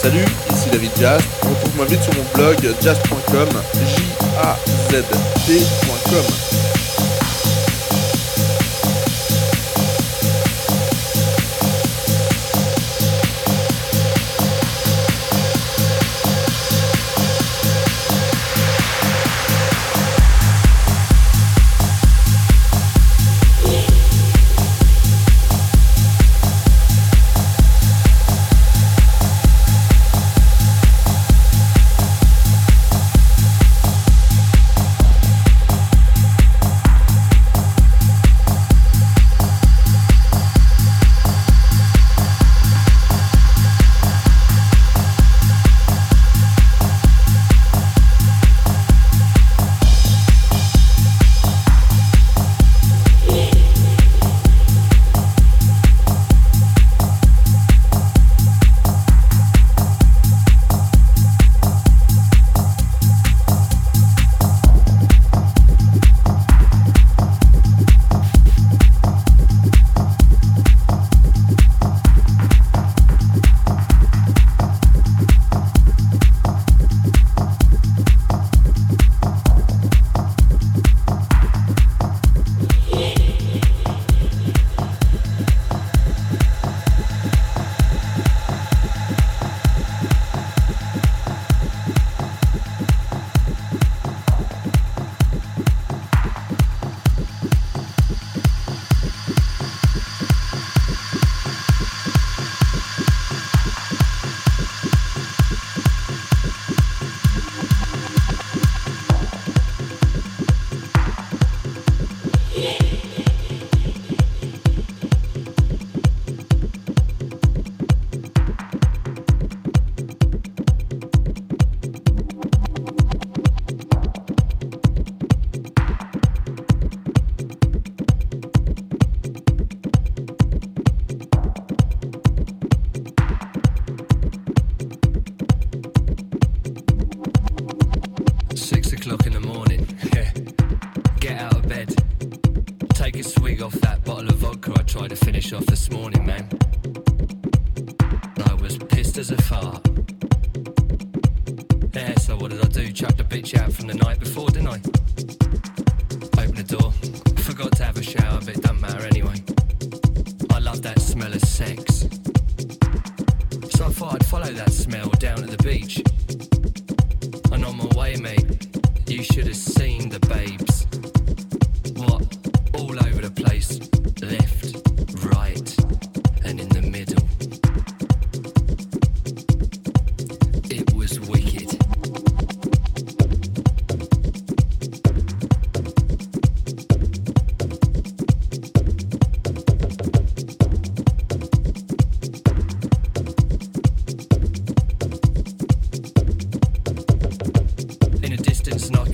Salut, ici David Jazz. Retrouve-moi vite sur mon blog jazz.com, j-a-z-t.com.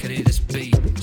at this beat.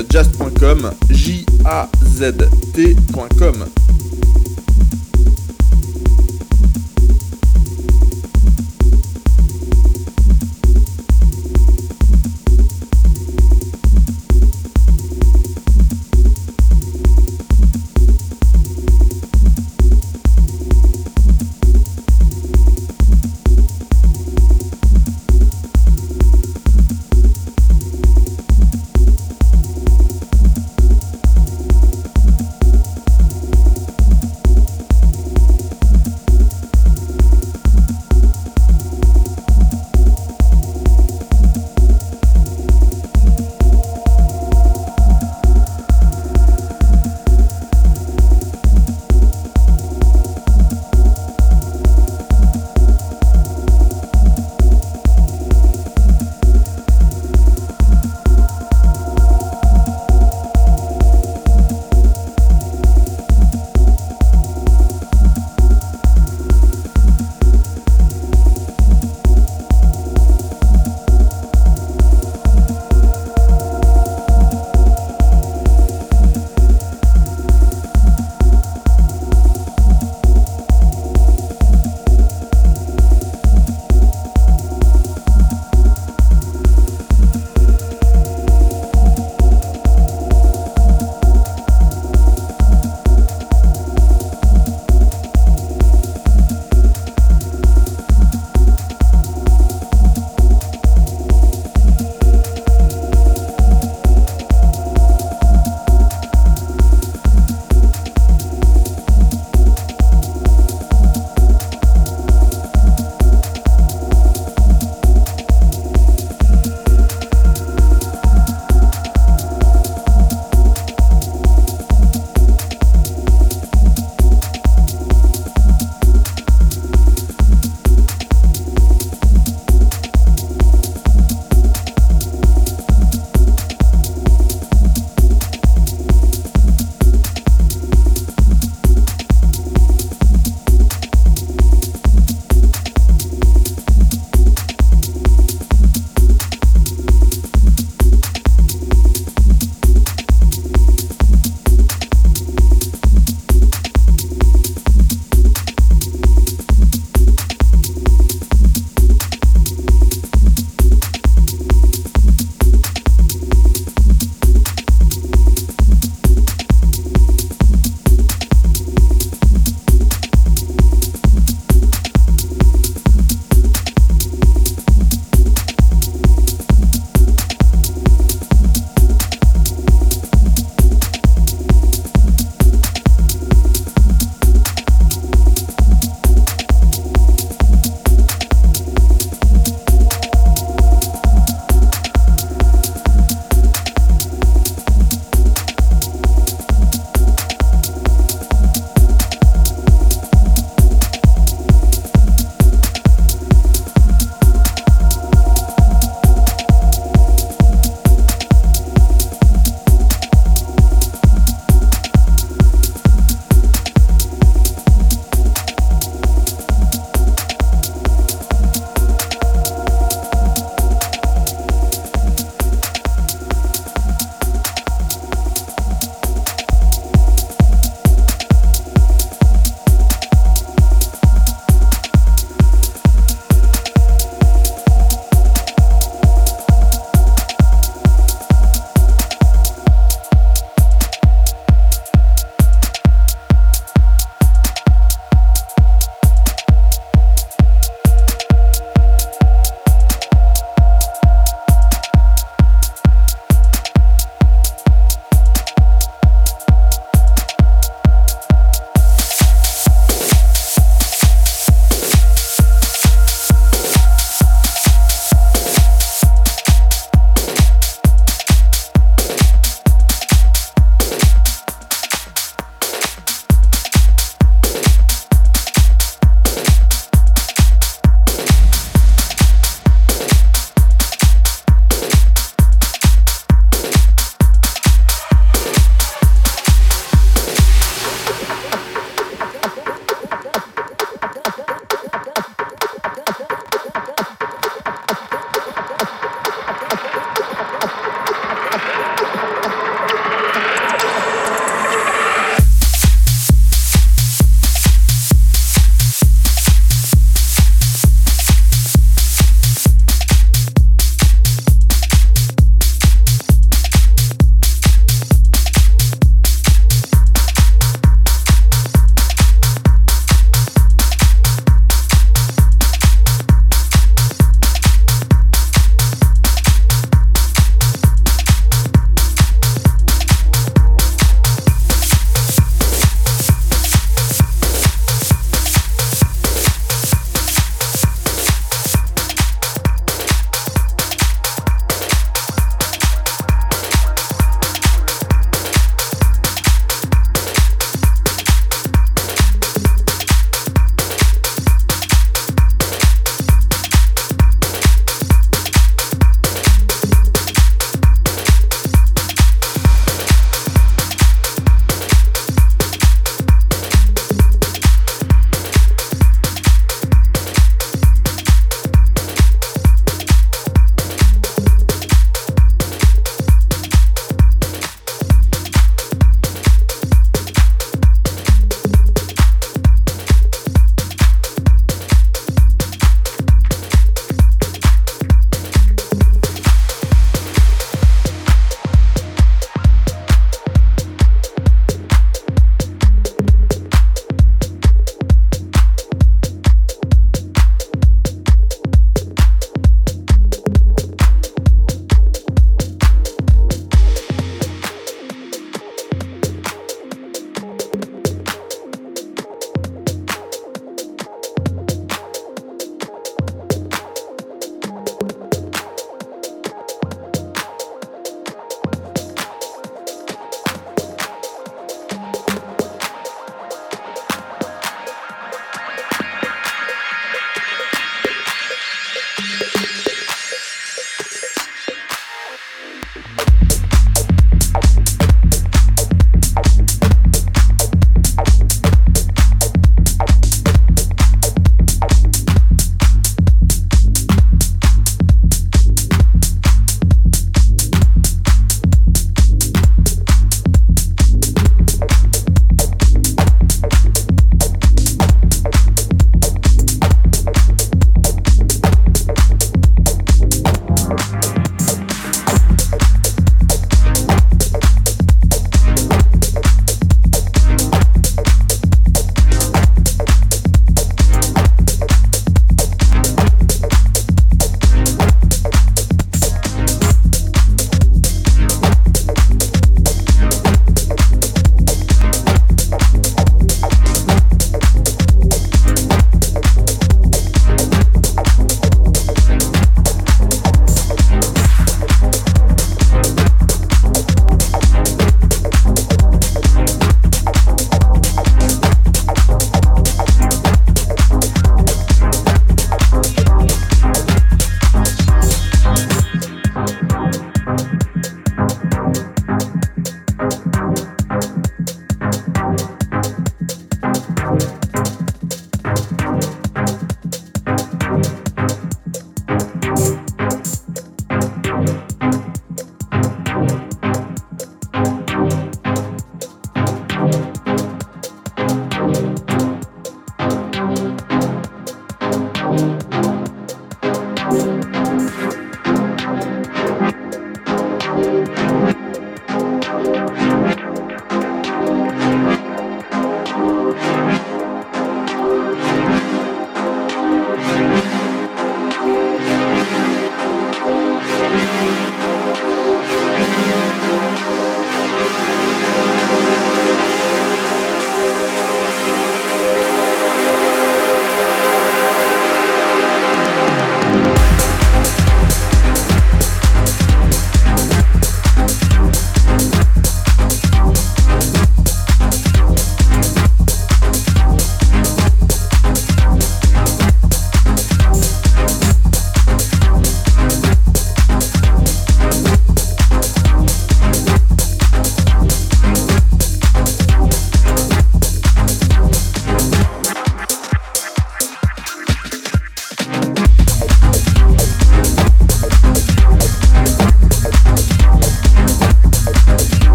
Retrouve-moi